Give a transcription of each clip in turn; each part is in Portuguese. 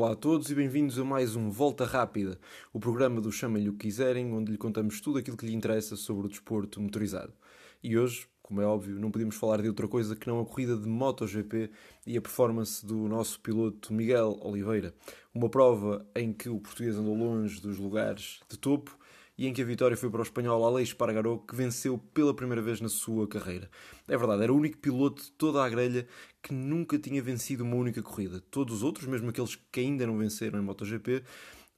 Olá a todos e bem-vindos a mais um Volta Rápida, o programa do Chamem-lhe o que quiserem, onde lhe contamos tudo aquilo que lhe interessa sobre o desporto motorizado. E hoje, como é óbvio, não podíamos falar de outra coisa que não a corrida de MotoGP e a performance do nosso piloto Miguel Oliveira. Uma prova em que o português andou longe dos lugares de topo e em que a vitória foi para o espanhol Aleix Espargaró, que venceu pela primeira vez na sua carreira. É verdade, era o único piloto de toda a grelha que nunca tinha vencido uma única corrida. Todos os outros, mesmo aqueles que ainda não venceram em MotoGP,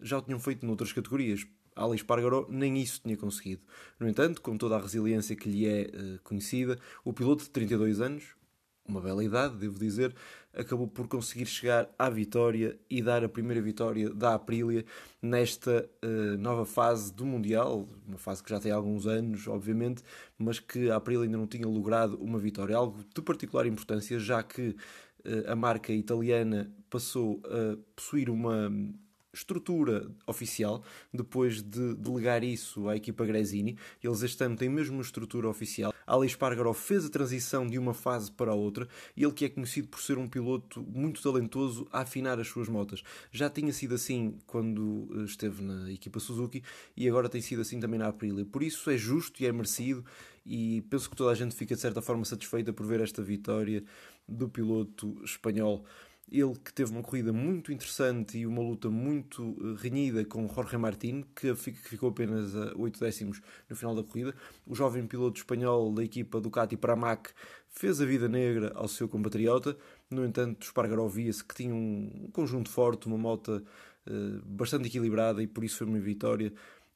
já o tinham feito noutras categorias. Aleix Espargaró nem isso tinha conseguido. No entanto, com toda a resiliência que lhe é uh, conhecida, o piloto de 32 anos, uma bela idade, devo dizer, acabou por conseguir chegar à vitória e dar a primeira vitória da Aprilia nesta uh, nova fase do Mundial, uma fase que já tem alguns anos, obviamente, mas que a Aprilia ainda não tinha logrado uma vitória, algo de particular importância, já que uh, a marca italiana passou a possuir uma estrutura oficial, depois de delegar isso à equipa Gresini. Eles este ano têm mesmo uma estrutura oficial. Ali Espargaró fez a transição de uma fase para a outra ele que é conhecido por ser um piloto muito talentoso a afinar as suas motas. Já tinha sido assim quando eh, esteve na equipa Suzuki e agora tem sido assim também na Aprilia. Por isso é justo e é merecido e penso que toda a gente fica de certa forma satisfeita por ver esta vitória do piloto espanhol. Ele que teve uma corrida muito interessante e uma luta muito eh, renhida com Jorge Martín, que ficou apenas a 8 décimos no final da corrida. O jovem piloto espanhol da equipa Ducati Pramac fez a vida negra ao seu compatriota. No entanto, Espargaró via-se que tinha um conjunto forte, uma moto uh, bastante equilibrada e por isso foi uma vitória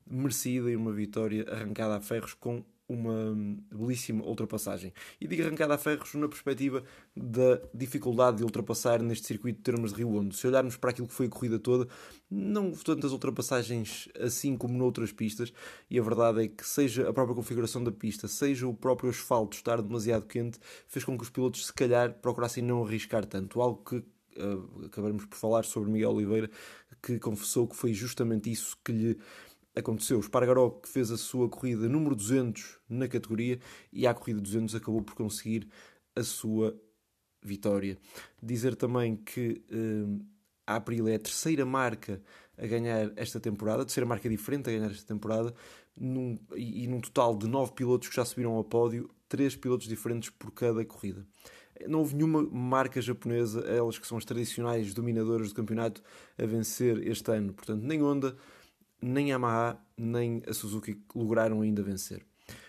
merecida e uma vitória arrancada a ferros com uma belíssima ultrapassagem. E digo arrancada a ferros na perspectiva da dificuldade de ultrapassar neste circuito de termos de Rio Hondo. Se olharmos para aquilo que foi a corrida toda, não tantas ultrapassagens assim como noutras pistas, e a verdade é que seja a própria configuração da pista, seja o próprio asfalto estar demasiado quente, fez com que os pilotos se calhar procurassem não arriscar tanto, algo que uh, acabaremos por falar sobre Miguel Oliveira, que confessou que foi justamente isso que lhe aconteceu. O Espargaró que fez a sua corrida número 200 na categoria e à corrida 200 acabou por conseguir a sua vitória. Dizer também que uh, a Aprilia é a terceira marca a ganhar esta temporada, a terceira marca diferente a ganhar esta temporada, num, e, e num total de nove pilotos que já subiram ao pódio, três pilotos diferentes por cada corrida. Não houve nenhuma marca japonesa, elas que são as tradicionais dominadoras do campeonato, a vencer este ano. Portanto, nem Honda, nem a Yamaha nem a Suzuki lograram ainda vencer.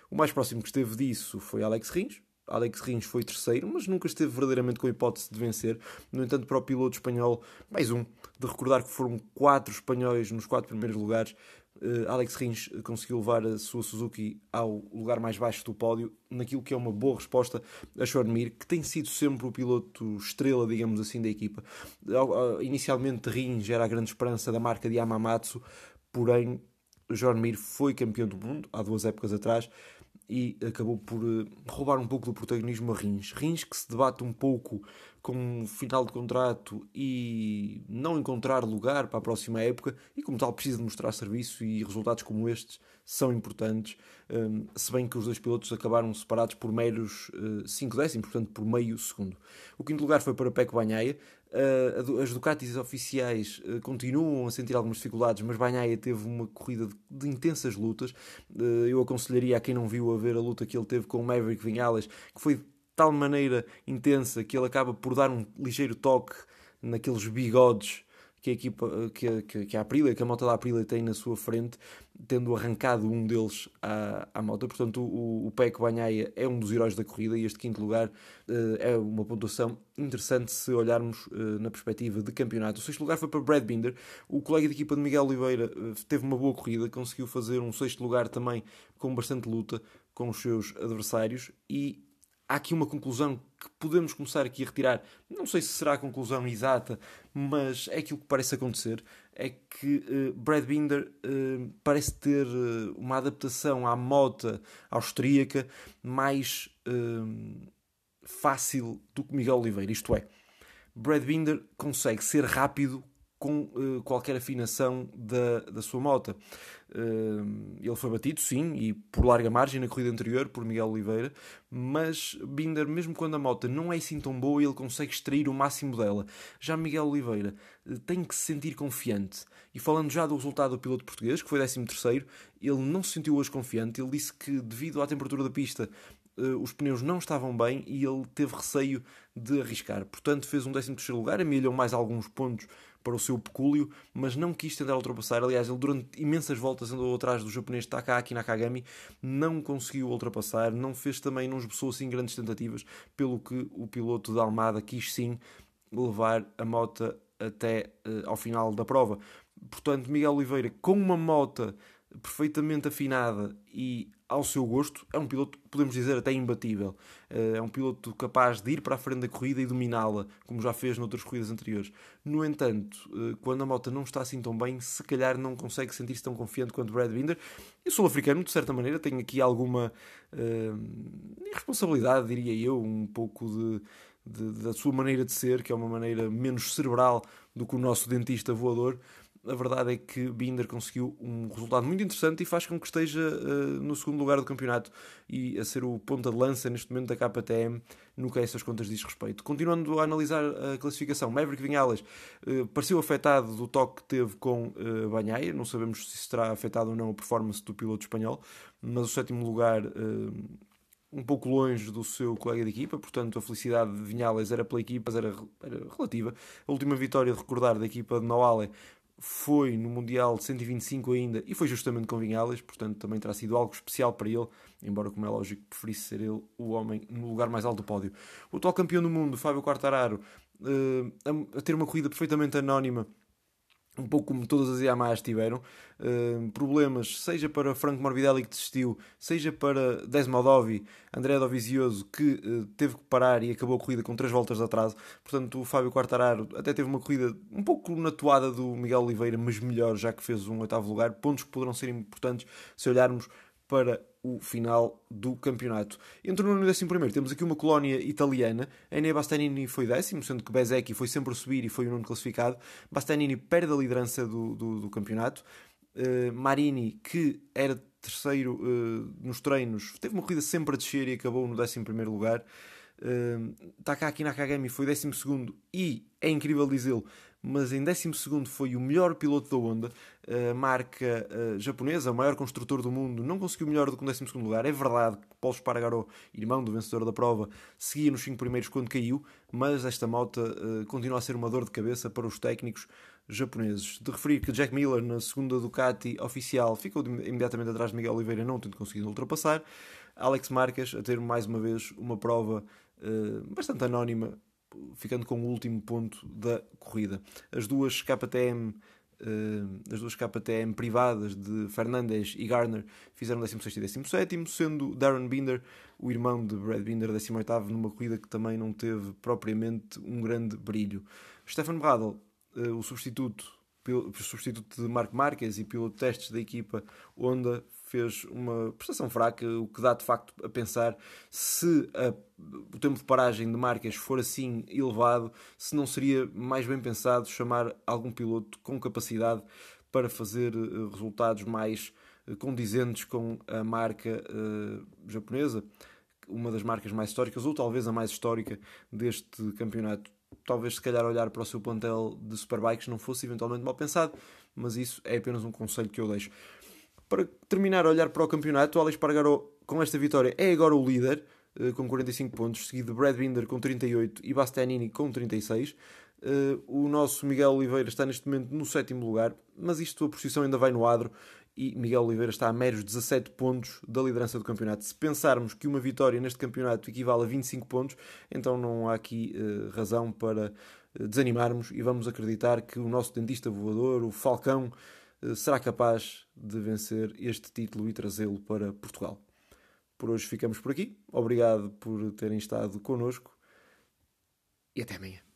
O mais próximo que esteve disso foi Alex Rins. Alex Rins foi terceiro, mas nunca esteve verdadeiramente com a hipótese de vencer. No entanto, para o piloto espanhol, mais um, de recordar que foram quatro espanhóis nos quatro primeiros lugares, uh, Alex Rins conseguiu levar a sua Suzuki ao lugar mais baixo do pódio, naquilo que é uma boa resposta a Sean Mir, que tem sido sempre o piloto estrela, digamos assim, da equipa. Inicialmente, Rins era a grande esperança da marca de Yamamatsu, porém John Mir foi campeão do mundo há duas épocas atrás e acabou por eh, roubar um pouco do protagonismo a Rins. Rins que se debate um pouco com o final de contrato e não encontrar lugar para a próxima época e como tal precisa de mostrar serviço e resultados como estes são importantes, um, se bem que os dois pilotos acabaram separados por meros 5 uh, décimos, portanto por meio segundo. O quinto lugar foi para Peco Banhaia, as Ducatis oficiais uh, continuam a sentir algumas dificuldades, mas Banhaia teve uma corrida de, intensas lutas. Uh, eu aconselharia a quem não viu a ver a luta que ele teve com o Maverick Vinales, que foi de tal maneira intensa que ele acaba por dar um ligeiro toque naqueles bigodes que a equipa, que, que, que a Aprilia, que a moto da Aprilia tem na sua frente, tendo arrancado um deles à, à moto. Portanto, o, o Peco Banhaia é um dos heróis da corrida e este quinto lugar uh, é uma pontuação interessante se olharmos uh, na perspectiva de campeonato. O sexto lugar foi para Brad Binder, o colega de equipa de Miguel Oliveira uh, teve uma boa corrida, conseguiu fazer um sexto lugar também com bastante luta com os seus adversários e há aqui uma conclusão que podemos começar aqui a retirar. Não sei se será a conclusão exata, mas é aquilo que parece acontecer. É que uh, Brad Binder uh, parece ter uh, uma adaptação à moto austríaca mais fácil do que Miguel Oliveira. Isto é, Brad Binder consegue ser rápido com uh, qualquer afinação da, da sua moto. Uh, ele foi batido, sim, e por larga margem na corrida anterior por Miguel Oliveira, mas Binder, mesmo quando a moto não é assim tão boa, ele consegue extrair o máximo dela. Já Miguel Oliveira uh, tem que se sentir confiante. E falando já do resultado do piloto português, que foi 13 terceiro, ele não se sentiu hoje confiante. Ele disse que, devido à temperatura da pista, os pneus não estavam bem e ele teve receio de arriscar. Portanto, fez um 13 terceiro lugar, amelhou mais alguns pontos para o seu pecúlio, mas não quis tentar ultrapassar. Aliás, ele durante imensas voltas andou atrás do japonês Takaaki Nakagami, não conseguiu ultrapassar, não fez também, não esboçou assim grandes tentativas, pelo que o piloto da Almada quis sim levar a moto até uh, ao final da prova. Portanto, Miguel Oliveira, com uma moto perfeitamente afinada e ao seu gosto, é um piloto, podemos dizer, até imbatível. Eh, é um piloto capaz de ir para a frente da corrida e dominá-la, como já fez noutras corridas anteriores. No entanto, eh, quando a moto não está assim tão bem, se calhar não consegue sentir-se tão confiante quanto Brad Binder. E sul-africano, de certa maneira, tem aqui alguma uh, irresponsabilidade, diria eu, um pouco de, de, da sua maneira de ser, que é uma maneira menos cerebral do que o nosso dentista voador a verdade é que Binder conseguiu um resultado muito interessante e faz com que esteja uh, no segundo lugar do campeonato e a ser o ponta de lança neste momento da KTM no que a essas contas diz respeito. Continuando a analisar a classificação, Maverick Vinhales uh, pareceu afetado do toque que teve com uh, Banhaia, não sabemos se será afetado ou não a performance do piloto espanhol, mas o sétimo lugar um pouco longe do seu colega de equipa, portanto a felicidade de Vinhales era pela equipa, mas era, era relativa. A última vitória de recordar da equipa de Noale foi no Mundial de 125 ainda e foi justamente com Vinhales, portanto também terá sido algo especial para ele, embora, como é lógico, preferisse ser ele o homem no lugar mais alto do pódio. O atual campeão do mundo, Fábio Quartararo, uh, a ter uma corrida perfeitamente anónima um pouco como todas as Yamahas tiveram, uh, problemas, seja para Franco Morbidelli que desistiu, seja para Desmodovi, André Dovizioso que uh, teve que parar e acabou a corrida com três voltas de atraso. Portanto, o Fábio Quartararo até teve uma corrida um pouco na toada do Miguel Oliveira, mas melhor, já que fez um oitavo lugar. Pontos que poderão ser importantes se olharmos para o final do campeonato. Entre o nono e o décimo primeiro temos aqui uma colónia italiana. Enea Bastianini foi décimo, sendo que Bezecchi foi sempre a subir e foi o nono classificado. Bastianini perde a liderança do, do, do campeonato. Uh, Marini, que era terceiro uh, nos treinos, teve uma corrida sempre a descer e acabou no décimo primeiro lugar. Uh, Takaki Nakagami foi décimo segundo e, é incrível dizê-lo, mas em 12 foi o melhor piloto da Honda, a marca uh, japonesa, o maior construtor do mundo, não conseguiu melhor do que o 12 lugar. É verdade que Paulo Espargaró, irmão do vencedor da prova, seguia nos 5 primeiros quando caiu, mas esta moto uh, continua a ser uma dor de cabeça para os técnicos japoneses. De referir que Jack Miller, na segunda Ducati oficial, ficou imediatamente atrás de Miguel Oliveira, não tendo conseguido ultrapassar. Alex Marques a ter mais uma vez uma prova uh, bastante anónima ficando com o último ponto da corrida. As duas KTM Uh, as duas KTM privadas de Fernandes e Garner fizeram 16 e 17, sendo Darren Binder, o irmão de Brad Binder, 18, numa corrida que também não teve propriamente um grande brilho. Stefan Bradl, uh, o substituto, substituto de Mark Marquez e piloto de testes da equipa Honda, fez uma prestação fraca, o que dá de facto a pensar se a, o tempo de paragem de marcas for assim elevado, se não seria mais bem pensado chamar algum piloto com capacidade para fazer uh, resultados mais uh, condizentes com a marca uh, japonesa, uma das marcas mais históricas, ou talvez a mais histórica deste campeonato. Talvez, se calhar, olhar para o seu plantel de Superbikes não fosse eventualmente mal pensado, mas isso é apenas um conselho que eu deixo. Para terminar a olhar para o campeonato, o Alex Pargaró, com esta vitória, é agora o líder, eh, com 45 pontos, seguido de Brad Binder com 38 e Bastianini com 36. Eh, o nosso Miguel Oliveira está neste momento no sétimo lugar, mas isto a posição ainda vai no adro e Miguel Oliveira está a meros 17 pontos da liderança do campeonato. Se pensarmos que uma vitória neste campeonato equivale a 25 pontos, então não há aqui uh, razão para desanimarmos e vamos acreditar que o nosso dentista voador, o Falcão, eh, será capaz de vencer este título e trazê-lo para Portugal. Por hoje ficamos por aqui. Obrigado por terem estado connosco e até amanhã.